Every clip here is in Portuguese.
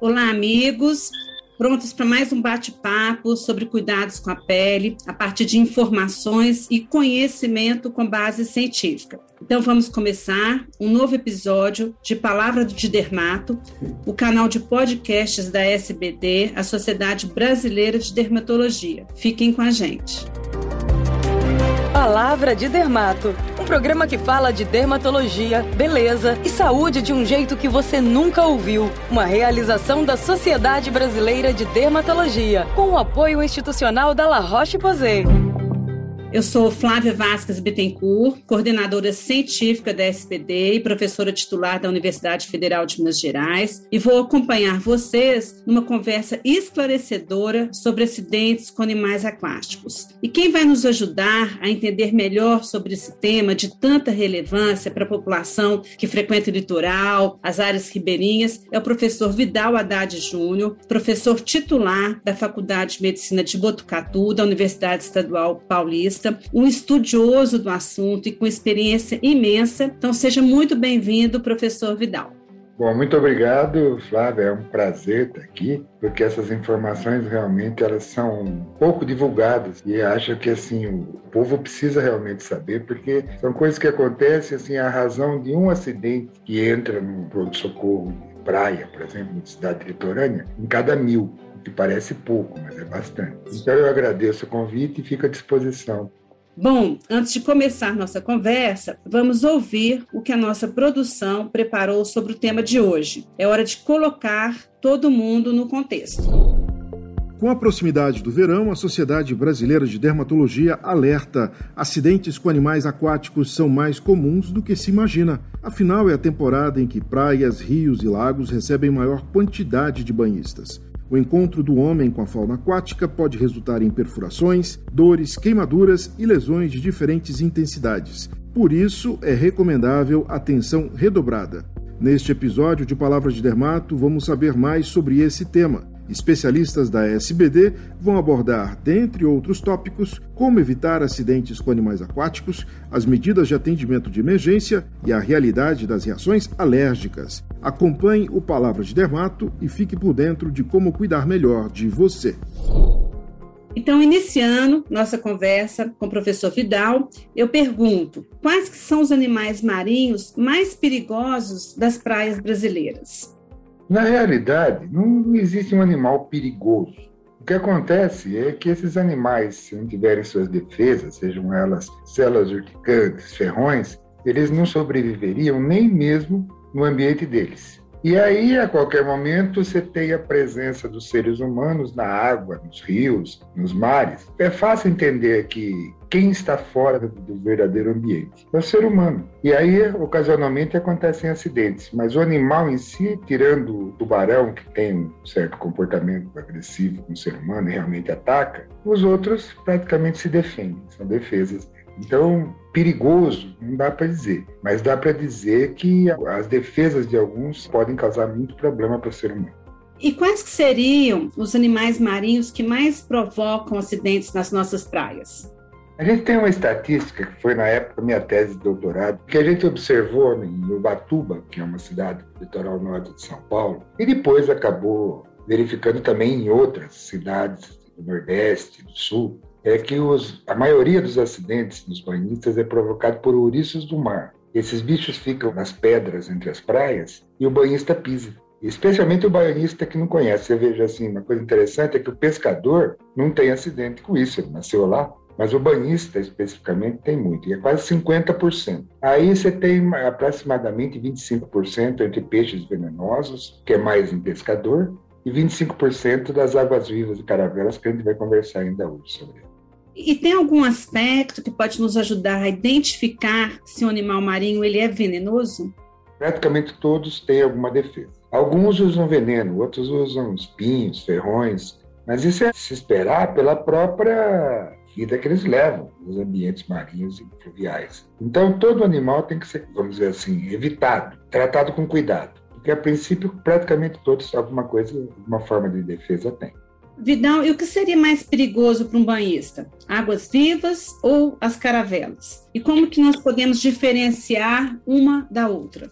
Olá, amigos. Prontos para mais um bate-papo sobre cuidados com a pele, a partir de informações e conhecimento com base científica. Então vamos começar um novo episódio de Palavra de Dermato, o canal de podcasts da SBD, a Sociedade Brasileira de Dermatologia. Fiquem com a gente. Palavra de Dermato, um programa que fala de dermatologia, beleza e saúde de um jeito que você nunca ouviu. Uma realização da Sociedade Brasileira de Dermatologia, com o apoio institucional da La Roche-Posay. Eu sou Flávia Vasques Bittencourt, coordenadora científica da SPD e professora titular da Universidade Federal de Minas Gerais, e vou acompanhar vocês numa conversa esclarecedora sobre acidentes com animais aquáticos. E quem vai nos ajudar a entender melhor sobre esse tema de tanta relevância para a população que frequenta o litoral, as áreas ribeirinhas, é o professor Vidal Haddad Júnior, professor titular da Faculdade de Medicina de Botucatu, da Universidade Estadual Paulista um estudioso do assunto e com experiência imensa. Então, seja muito bem-vindo, professor Vidal. Bom, muito obrigado, Flávia. É um prazer estar aqui, porque essas informações realmente elas são pouco divulgadas e acho que assim o povo precisa realmente saber, porque são coisas que acontecem assim a razão de um acidente que entra no pronto socorro praia, por exemplo, de cidade litorânea, em cada mil que parece pouco, mas é bastante. Então eu agradeço o convite e fico à disposição. Bom, antes de começar nossa conversa, vamos ouvir o que a nossa produção preparou sobre o tema de hoje. É hora de colocar todo mundo no contexto. Com a proximidade do verão, a Sociedade Brasileira de Dermatologia alerta: acidentes com animais aquáticos são mais comuns do que se imagina. Afinal, é a temporada em que praias, rios e lagos recebem maior quantidade de banhistas. O encontro do homem com a fauna aquática pode resultar em perfurações, dores, queimaduras e lesões de diferentes intensidades. Por isso, é recomendável atenção redobrada. Neste episódio de Palavras de Dermato, vamos saber mais sobre esse tema. Especialistas da SBD vão abordar, dentre outros tópicos, como evitar acidentes com animais aquáticos, as medidas de atendimento de emergência e a realidade das reações alérgicas. Acompanhe o Palavra de Dermato e fique por dentro de como cuidar melhor de você. Então, iniciando nossa conversa com o professor Vidal, eu pergunto: quais são os animais marinhos mais perigosos das praias brasileiras? Na realidade, não existe um animal perigoso. O que acontece é que esses animais, se não tiverem suas defesas, sejam elas células urticantes, ferrões, eles não sobreviveriam nem mesmo no ambiente deles. E aí, a qualquer momento, você tem a presença dos seres humanos na água, nos rios, nos mares. É fácil entender que quem está fora do verdadeiro ambiente é o ser humano. E aí, ocasionalmente, acontecem acidentes, mas o animal em si, tirando o tubarão, que tem um certo comportamento agressivo com o ser humano e realmente ataca, os outros praticamente se defendem, são defesas então, perigoso, não dá para dizer, mas dá para dizer que as defesas de alguns podem causar muito problema para o ser humano. E quais seriam os animais marinhos que mais provocam acidentes nas nossas praias? A gente tem uma estatística que foi na época minha tese de doutorado, que a gente observou em Ubatuba, que é uma cidade do litoral norte de São Paulo, e depois acabou verificando também em outras cidades do Nordeste, do Sul, é que os, a maioria dos acidentes nos banhistas é provocado por ouriços do mar. Esses bichos ficam nas pedras entre as praias e o banhista pisa. Especialmente o banhista que não conhece. Você veja assim, uma coisa interessante é que o pescador não tem acidente com isso, ele nasceu lá. Mas o banhista, especificamente, tem muito, e é quase 50%. Aí você tem aproximadamente 25% entre peixes venenosos, que é mais em pescador, e 25% das águas-vivas e caravelas, que a gente vai conversar ainda hoje sobre isso. E tem algum aspecto que pode nos ajudar a identificar se um animal marinho ele é venenoso? Praticamente todos têm alguma defesa. Alguns usam veneno, outros usam espinhos, ferrões, mas isso é se esperar pela própria vida que eles levam nos ambientes marinhos e fluviais. Então, todo animal tem que ser, vamos dizer assim, evitado, tratado com cuidado, porque a princípio praticamente todos alguma coisa, alguma forma de defesa têm. Vidal, e o que seria mais perigoso para um banhista? Águas vivas ou as caravelas? E como que nós podemos diferenciar uma da outra?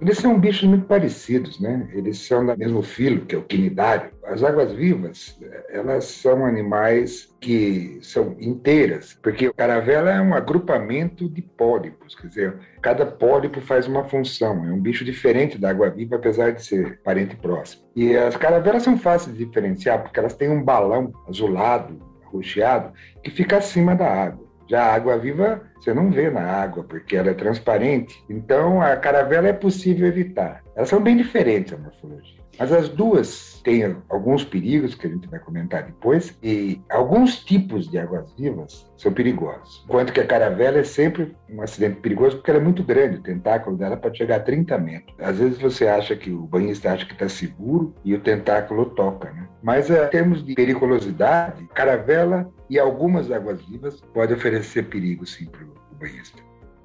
Eles são bichos muito parecidos, né? Eles são do mesmo filo, que é o quinidário. As águas-vivas, elas são animais que são inteiras, porque o caravela é um agrupamento de pólipos, quer dizer, cada pólipo faz uma função, é um bicho diferente da água-viva, apesar de ser parente próximo. E as caravelas são fáceis de diferenciar, porque elas têm um balão azulado, arroxeado, que fica acima da água. Já a água viva você não vê na água, porque ela é transparente. Então, a caravela é possível evitar. Elas são bem diferentes, a morfologia. Mas as duas têm alguns perigos que a gente vai comentar depois, e alguns tipos de águas-vivas são perigosos. Enquanto que a caravela é sempre um acidente perigoso porque ela é muito grande, o tentáculo dela pode chegar a 30 metros. Às vezes você acha que o banhista acha que está seguro e o tentáculo toca, né? Mas eh, em termos de periculosidade, caravela e algumas águas-vivas podem oferecer perigo sim para banhista.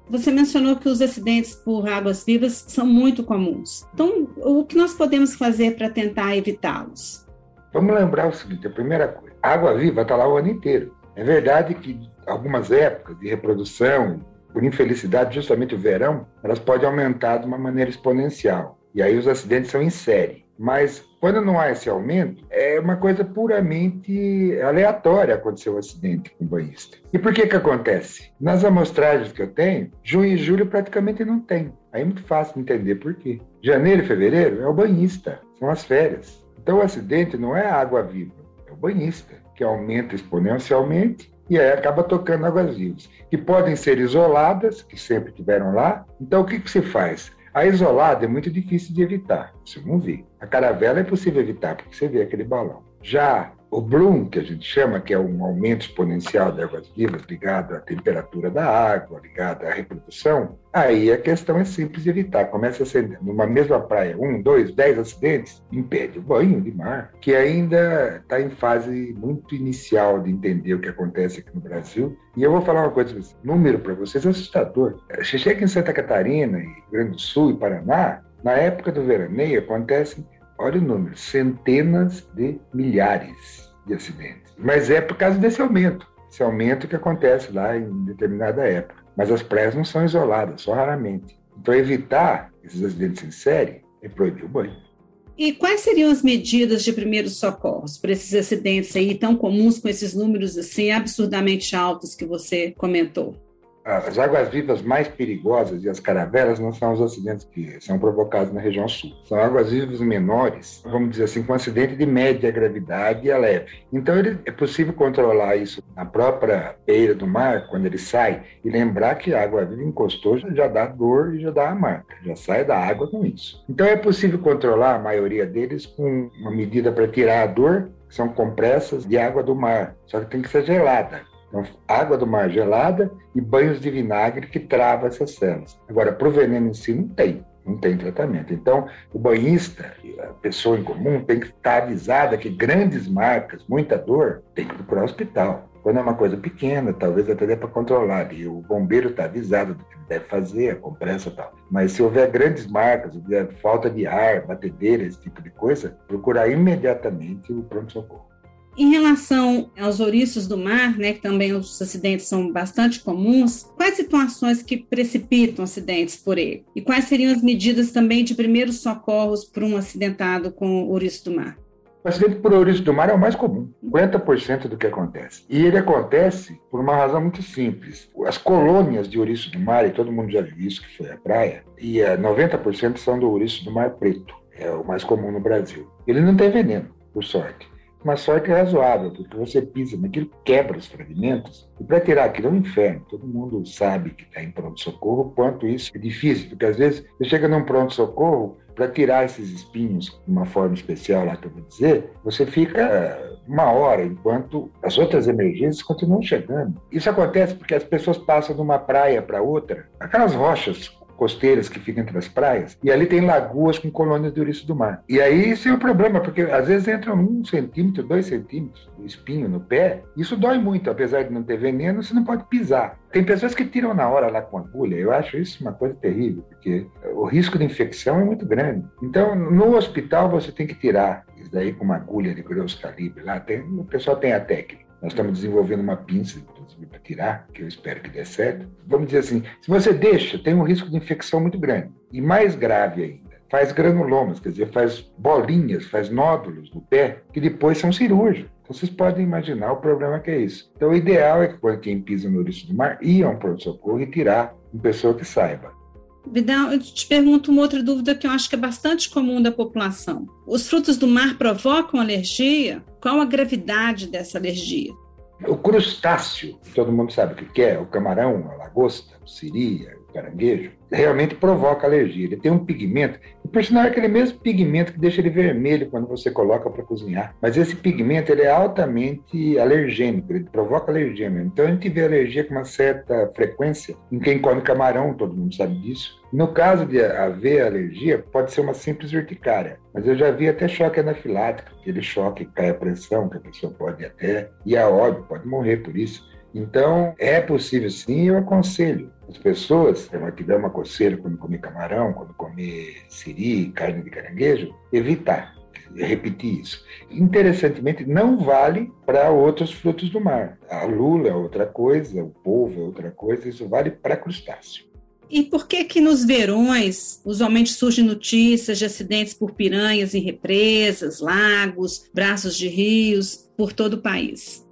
Você mencionou que os acidentes por águas vivas são muito comuns. Então, o que nós podemos fazer para tentar evitá-los? Vamos lembrar o seguinte: a primeira coisa, a água viva está lá o ano inteiro. É verdade que algumas épocas de reprodução, por infelicidade, justamente o verão, elas podem aumentar de uma maneira exponencial. E aí os acidentes são em série. Mas quando não há esse aumento, é uma coisa puramente aleatória acontecer o um acidente com o banhista. E por que que acontece? Nas amostragens que eu tenho, junho e julho praticamente não tem. Aí é muito fácil entender por quê. Janeiro e fevereiro é o banhista, são as férias. Então o acidente não é a água viva, é o banhista, que aumenta exponencialmente e aí acaba tocando águas vivas, que podem ser isoladas, que sempre tiveram lá. Então o que, que se faz? A isolada é muito difícil de evitar, você não vê. A caravela é possível evitar, porque você vê aquele balão. Já o bloom, que a gente chama, que é um aumento exponencial de águas vivas ligado à temperatura da água, ligado à reprodução, aí a questão é simples de evitar. Começa a ser numa mesma praia, um, dois, dez acidentes, impede o banho de mar, que ainda está em fase muito inicial de entender o que acontece aqui no Brasil. E eu vou falar uma coisa, número para vocês é assustador. Você chega em Santa Catarina, Rio Grande do Sul e Paraná, na época do veraneio acontecem olha o número, centenas de milhares de acidentes. Mas é por causa desse aumento, esse aumento que acontece lá em determinada época. Mas as praias não são isoladas, só raramente. Então, evitar esses acidentes em série é proibir o banho. E quais seriam as medidas de primeiros socorros para esses acidentes aí tão comuns com esses números assim absurdamente altos que você comentou? As águas-vivas mais perigosas e as caravelas não são os acidentes que são provocados na região sul. São águas-vivas menores, vamos dizer assim, com acidente de média gravidade a leve. Então, ele, é possível controlar isso na própria beira do mar, quando ele sai, e lembrar que a água-viva encostou já dá dor e já dá a marca, já sai da água com isso. Então, é possível controlar a maioria deles com uma medida para tirar a dor, que são compressas de água do mar, só que tem que ser gelada então, água do mar gelada e banhos de vinagre que trava essas células. Agora, para o veneno em si, não tem. Não tem tratamento. Então, o banhista, a pessoa em comum, tem que estar avisada que grandes marcas, muita dor, tem que procurar o hospital. Quando é uma coisa pequena, talvez até dê para controlar. E o bombeiro está avisado do que deve fazer, a compressa e tal. Mas se houver grandes marcas, houver falta de ar, batedeira, esse tipo de coisa, procurar imediatamente o pronto-socorro. Em relação aos ouriços do mar, né, que também os acidentes são bastante comuns, quais situações que precipitam acidentes por ele? E quais seriam as medidas também de primeiros socorros para um acidentado com ouriço do mar? O acidente por ouriço do mar é o mais comum, 50% do que acontece. E ele acontece por uma razão muito simples. As colônias de ouriço do mar, e todo mundo já viu isso, que foi a praia, e 90% são do ouriço do mar preto, é o mais comum no Brasil. Ele não tem veneno, por sorte uma sorte razoável, porque você pisa naquilo, quebra os fragmentos, e para tirar aquilo é um inferno. Todo mundo sabe que está em pronto-socorro, quanto isso é difícil, porque às vezes você chega num pronto-socorro, para tirar esses espinhos de uma forma especial lá que eu vou dizer, você fica uma hora, enquanto as outras emergências continuam chegando. Isso acontece porque as pessoas passam de uma praia para outra, aquelas rochas costeiras que ficam entre as praias, e ali tem lagoas com colônias de ouriço do mar. E aí isso é o problema, porque às vezes entram um centímetro, dois centímetros do espinho no pé, isso dói muito, apesar de não ter veneno, você não pode pisar. Tem pessoas que tiram na hora lá com agulha, eu acho isso uma coisa terrível, porque o risco de infecção é muito grande. Então, no hospital você tem que tirar isso daí com uma agulha de grosso calibre, lá tem, o pessoal tem a técnica. Nós estamos desenvolvendo uma pinça, inclusive, para tirar, que eu espero que dê certo. Vamos dizer assim, se você deixa, tem um risco de infecção muito grande. E mais grave ainda, faz granulomas, quer dizer, faz bolinhas, faz nódulos no pé, que depois são cirúrgicos. Então, vocês podem imaginar o problema que é isso. Então, o ideal é que quando quem pisa no ouriço do mar, ia a um pronto-socorro e tirar uma pessoa que saiba. Vidal, eu te pergunto uma outra dúvida que eu acho que é bastante comum da população. Os frutos do mar provocam alergia? Qual a gravidade dessa alergia? O crustáceo, todo mundo sabe o que é, o camarão, a lagosta, o siri, o caranguejo, realmente provoca alergia. Ele tem um pigmento, e por sinal é aquele mesmo pigmento que deixa ele vermelho quando você coloca para cozinhar. Mas esse pigmento ele é altamente alergênico, ele provoca alergia mesmo. Então a gente vê alergia com uma certa frequência em quem come camarão, todo mundo sabe disso. No caso de haver alergia, pode ser uma simples urticária, mas eu já vi até choque anafilático, aquele choque que cai a pressão, que a pessoa pode até ir a óbito, pode morrer por isso. Então, é possível sim, eu aconselho as pessoas, que dá uma coceira quando comer camarão, quando comer siri, carne de caranguejo, evitar repetir isso. Interessantemente, não vale para outros frutos do mar. A lula é outra coisa, o polvo é outra coisa, isso vale para crustáceo. E por que que nos verões usualmente surgem notícias de acidentes por piranhas em represas, lagos, braços de rios por todo o país?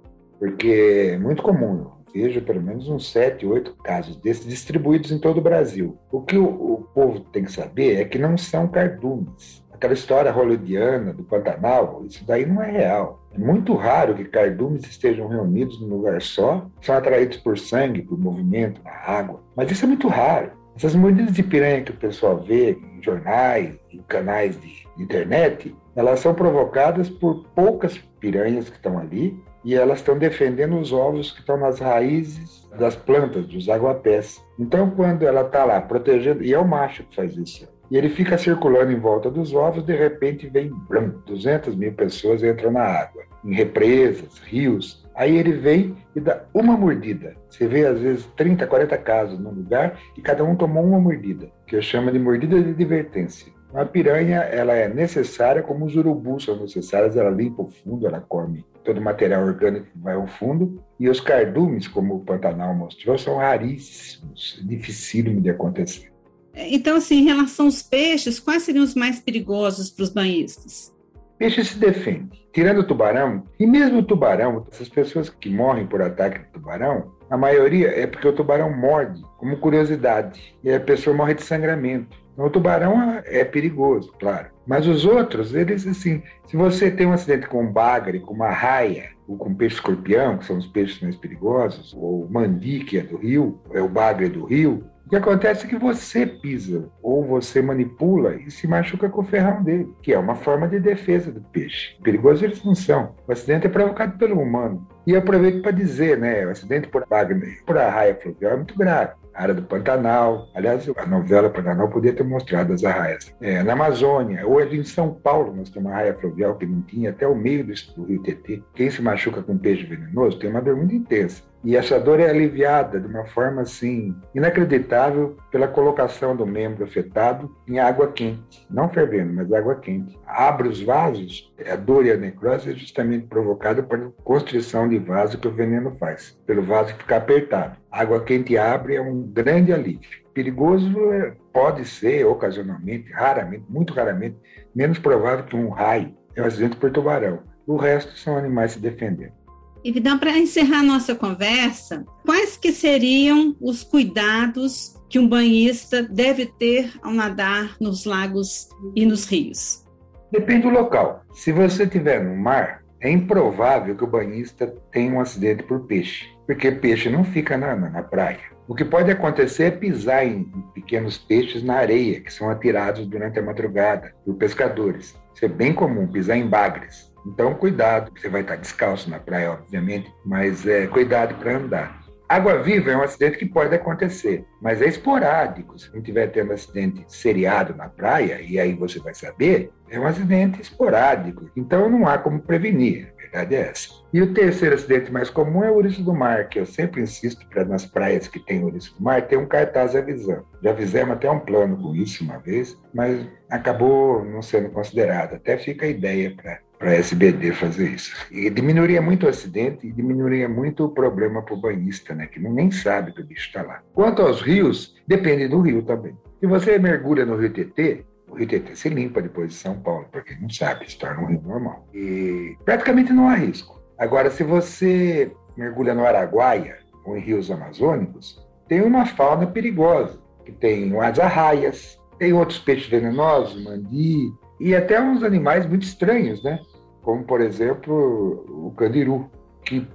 Porque é muito comum. Eu vejo pelo menos uns sete, oito casos desses distribuídos em todo o Brasil. O que o, o povo tem que saber é que não são cardumes. Aquela história hollywoodiana do Pantanal, isso daí não é real. É muito raro que cardumes estejam reunidos num lugar só, são atraídos por sangue, por movimento na água. Mas isso é muito raro. Essas mordidas de piranha que o pessoal vê em jornais, em canais de internet, elas são provocadas por poucas piranhas que estão ali e elas estão defendendo os ovos que estão nas raízes das plantas, dos aguapés. Então, quando ela está lá protegendo, e é o macho que faz isso, e ele fica circulando em volta dos ovos, de repente vem branco, 200 mil pessoas entram na água, em represas, rios. Aí ele vem e dá uma mordida. Você vê, às vezes, 30, 40 casos no lugar e cada um tomou uma mordida, que eu chamo de mordida de advertência. A piranha, ela é necessária como os urubus são necessários, ela limpa o fundo, ela come todo o material orgânico que vai ao fundo. E os cardumes, como o Pantanal mostrou, são raríssimos, dificílimo de acontecer. Então, assim, em relação aos peixes, quais seriam os mais perigosos para os banhistas? Peixe se defende. Tirando o tubarão, e mesmo o tubarão, essas pessoas que morrem por ataque de tubarão, a maioria é porque o tubarão morde, como curiosidade, e a pessoa morre de sangramento. O tubarão é perigoso, claro. Mas os outros, eles assim, se você tem um acidente com um bagre, com uma raia, ou com peixe escorpião, que são os peixes mais perigosos, ou mandi, que é do rio, é o bagre do rio, o que acontece é que você pisa ou você manipula e se machuca com o ferrão dele, que é uma forma de defesa do peixe. Perigoso eles não são. O acidente é provocado pelo humano. E eu aproveito para dizer, né, o acidente por bagre, por arraia fluvial é muito grave área do Pantanal. Aliás, a novela Pantanal podia ter mostrado as arraias. É, na Amazônia, ali em São Paulo, nós temos uma arraia fluvial que não tinha até o meio do rio Tietê. Quem se machuca com peixe venenoso tem uma dor muito intensa. E essa dor é aliviada de uma forma assim inacreditável pela colocação do membro afetado em água quente, não fervendo, mas água quente. Abre os vasos, a dor e a necrose é justamente provocada pela constrição de vaso que o veneno faz, pelo vaso ficar apertado. água quente abre é um grande alívio. Perigoso é, pode ser ocasionalmente, raramente, muito raramente, menos provável que um raio, é um acidente por tubarão. O resto são animais se defendendo. E Vidal, para encerrar nossa conversa, quais que seriam os cuidados que um banhista deve ter ao nadar nos lagos e nos rios? Depende do local. Se você estiver no mar, é improvável que o banhista tenha um acidente por peixe, porque peixe não fica na, na praia. O que pode acontecer é pisar em pequenos peixes na areia, que são atirados durante a madrugada por pescadores. Isso é bem comum, pisar em bagres. Então, cuidado, você vai estar descalço na praia, obviamente, mas é, cuidado para andar. Água viva é um acidente que pode acontecer, mas é esporádico. Se não estiver tendo acidente seriado na praia, e aí você vai saber, é um acidente esporádico. Então não há como prevenir, a verdade é essa. E o terceiro acidente mais comum é o ouriço do mar, que eu sempre insisto para nas praias que tem ouriço do mar ter um cartaz avisando. Já fizemos até um plano com isso uma vez, mas acabou não sendo considerado. Até fica a ideia para para a SBD fazer isso. E diminuiria muito o acidente e diminuiria muito o problema para o banhista, né, que nem sabe que o bicho está lá. Quanto aos rios, depende do rio também. Se você mergulha no Rio Tietê, o Rio Tietê se limpa depois de São Paulo, porque não sabe, se torna um rio normal. E praticamente não há risco. Agora, se você mergulha no Araguaia ou em rios amazônicos, tem uma fauna perigosa, que tem as arraias, tem outros peixes venenosos, mandi, e até uns animais muito estranhos, né? Como, por exemplo, o candiru, que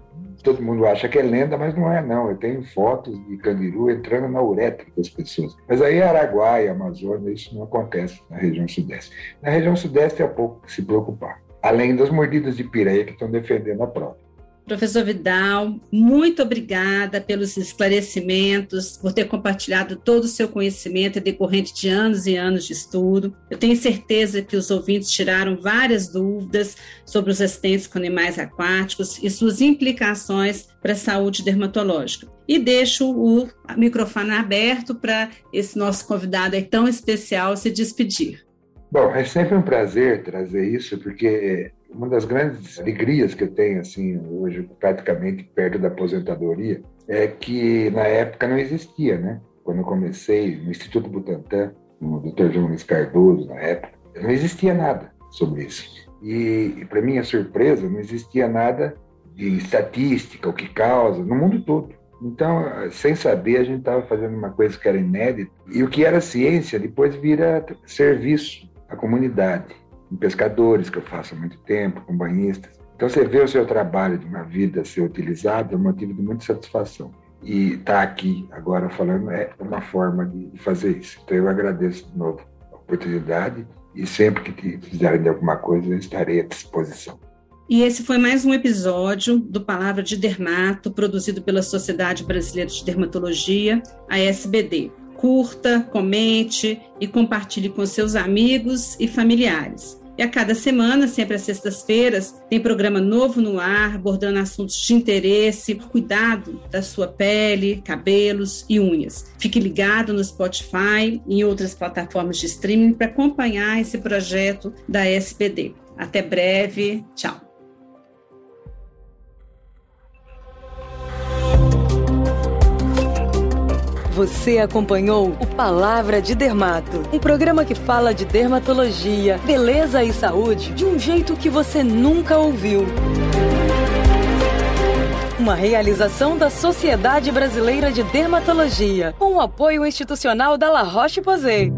todo mundo acha que é lenda, mas não é não. Eu tenho fotos de candiru entrando na uretra das pessoas. Mas aí Araguaia, Amazônia, isso não acontece na região sudeste. Na região sudeste é pouco que se preocupar. Além das mordidas de pireia que estão defendendo a prova. Professor Vidal, muito obrigada pelos esclarecimentos, por ter compartilhado todo o seu conhecimento decorrente de anos e anos de estudo. Eu tenho certeza que os ouvintes tiraram várias dúvidas sobre os acidentes com animais aquáticos e suas implicações para a saúde dermatológica. E deixo o microfone aberto para esse nosso convidado tão especial se despedir. Bom, é sempre um prazer trazer isso, porque uma das grandes alegrias que eu tenho, assim, hoje, praticamente perto da aposentadoria, é que na época não existia, né? Quando eu comecei no Instituto Butantan, o Dr. João Luiz Cardoso, na época, não existia nada sobre isso. E, para minha surpresa, não existia nada de estatística, o que causa, no mundo todo. Então, sem saber, a gente estava fazendo uma coisa que era inédita. E o que era ciência depois vira serviço à comunidade com pescadores, que eu faço há muito tempo, com banhistas. Então, você vê o seu trabalho de uma vida ser utilizado é um motivo de muita satisfação. E estar tá aqui agora falando é uma forma de fazer isso. Então, eu agradeço de novo a oportunidade e sempre que precisarem de alguma coisa, eu estarei à disposição. E esse foi mais um episódio do Palavra de Dermato, produzido pela Sociedade Brasileira de Dermatologia, a SBD curta, comente e compartilhe com seus amigos e familiares. E a cada semana, sempre às sextas-feiras, tem programa novo no ar, abordando assuntos de interesse, cuidado da sua pele, cabelos e unhas. Fique ligado no Spotify e em outras plataformas de streaming para acompanhar esse projeto da SPD. Até breve. Tchau. Você acompanhou o Palavra de Dermato, um programa que fala de dermatologia, beleza e saúde de um jeito que você nunca ouviu. Uma realização da Sociedade Brasileira de Dermatologia, com o apoio institucional da La Roche-Posay.